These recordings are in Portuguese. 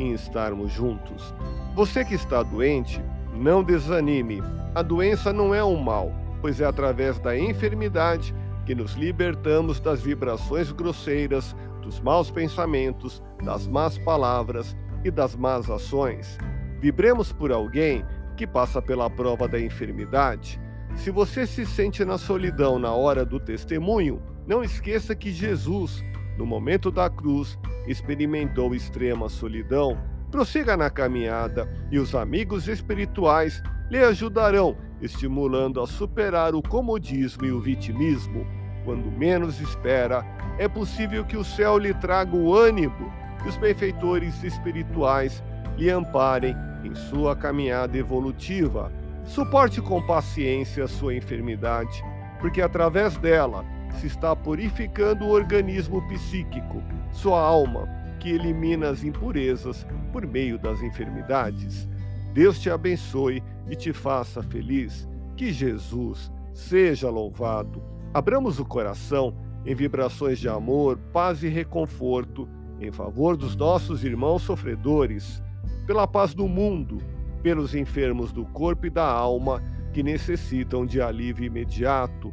em estarmos juntos. Você que está doente, não desanime. A doença não é um mal, pois é através da enfermidade que nos libertamos das vibrações grosseiras, dos maus pensamentos, das más palavras e das más ações. Vibremos por alguém que passa pela prova da enfermidade. Se você se sente na solidão na hora do testemunho, não esqueça que Jesus, no momento da cruz, experimentou extrema solidão. Prossiga na caminhada e os amigos espirituais lhe ajudarão, estimulando a superar o comodismo e o vitimismo. Quando menos espera, é possível que o céu lhe traga o ânimo e os benfeitores espirituais lhe amparem em sua caminhada evolutiva. Suporte com paciência a sua enfermidade, porque através dela se está purificando o organismo psíquico, sua alma, que elimina as impurezas por meio das enfermidades. Deus te abençoe e te faça feliz. Que Jesus seja louvado. Abramos o coração em vibrações de amor, paz e reconforto em favor dos nossos irmãos sofredores, pela paz do mundo, pelos enfermos do corpo e da alma que necessitam de alívio imediato,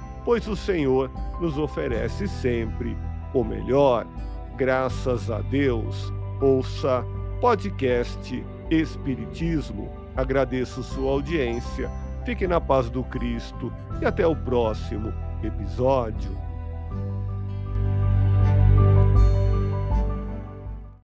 pois o Senhor nos oferece sempre o melhor. Graças a Deus. Ouça podcast Espiritismo. Agradeço sua audiência. Fique na paz do Cristo e até o próximo episódio.